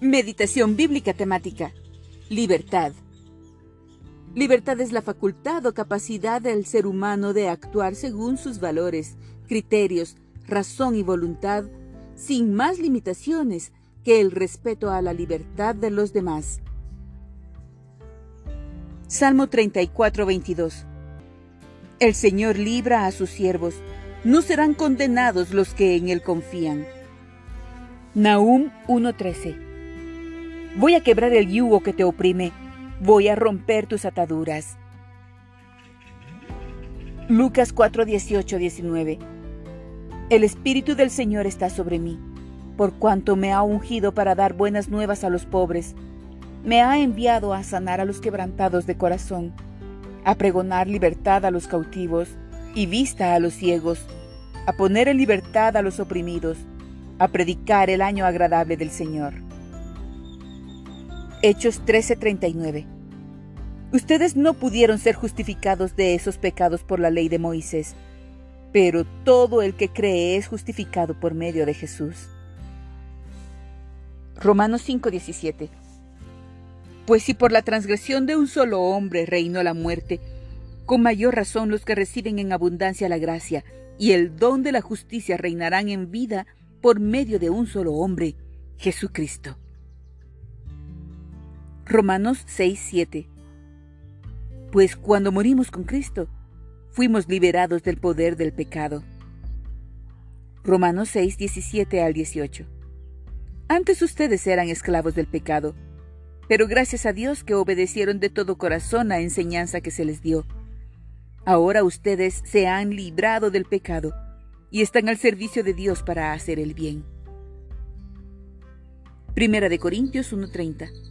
Meditación bíblica temática. Libertad. Libertad es la facultad o capacidad del ser humano de actuar según sus valores, criterios, razón y voluntad, sin más limitaciones que el respeto a la libertad de los demás. Salmo 34, 22. El Señor libra a sus siervos, no serán condenados los que en Él confían. Nahum 1:13 Voy a quebrar el yugo que te oprime. Voy a romper tus ataduras. Lucas 4, 18, 19. El Espíritu del Señor está sobre mí, por cuanto me ha ungido para dar buenas nuevas a los pobres. Me ha enviado a sanar a los quebrantados de corazón, a pregonar libertad a los cautivos y vista a los ciegos, a poner en libertad a los oprimidos, a predicar el año agradable del Señor. Hechos 13:39. Ustedes no pudieron ser justificados de esos pecados por la ley de Moisés, pero todo el que cree es justificado por medio de Jesús. Romanos 5:17. Pues si por la transgresión de un solo hombre reinó la muerte, con mayor razón los que reciben en abundancia la gracia y el don de la justicia reinarán en vida por medio de un solo hombre, Jesucristo. Romanos 6, 7. Pues cuando morimos con Cristo, fuimos liberados del poder del pecado. Romanos 6, 17 al 18. Antes ustedes eran esclavos del pecado, pero gracias a Dios que obedecieron de todo corazón la enseñanza que se les dio. Ahora ustedes se han librado del pecado y están al servicio de Dios para hacer el bien. Primera de Corintios 1:30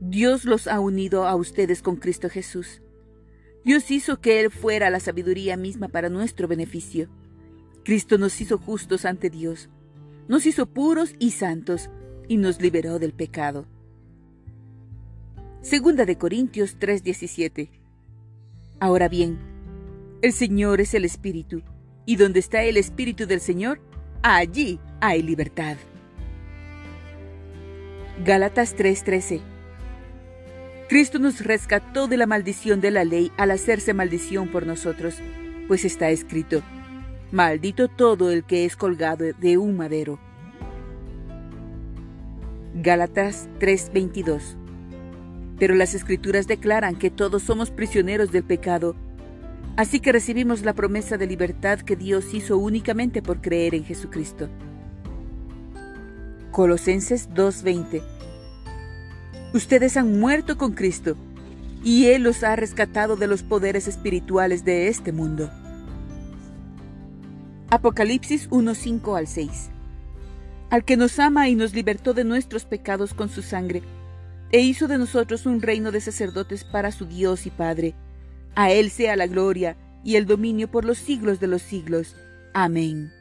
Dios los ha unido a ustedes con Cristo Jesús. Dios hizo que Él fuera la sabiduría misma para nuestro beneficio. Cristo nos hizo justos ante Dios, nos hizo puros y santos y nos liberó del pecado. Segunda de Corintios 3:17 Ahora bien, el Señor es el Espíritu, y donde está el Espíritu del Señor, allí hay libertad. Gálatas 3:13 Cristo nos rescató de la maldición de la ley al hacerse maldición por nosotros, pues está escrito, maldito todo el que es colgado de un madero. Gálatas 3:22 Pero las escrituras declaran que todos somos prisioneros del pecado, así que recibimos la promesa de libertad que Dios hizo únicamente por creer en Jesucristo. Colosenses 2:20 Ustedes han muerto con Cristo y Él los ha rescatado de los poderes espirituales de este mundo. Apocalipsis 1:5 al 6 Al que nos ama y nos libertó de nuestros pecados con su sangre, e hizo de nosotros un reino de sacerdotes para su Dios y Padre. A Él sea la gloria y el dominio por los siglos de los siglos. Amén.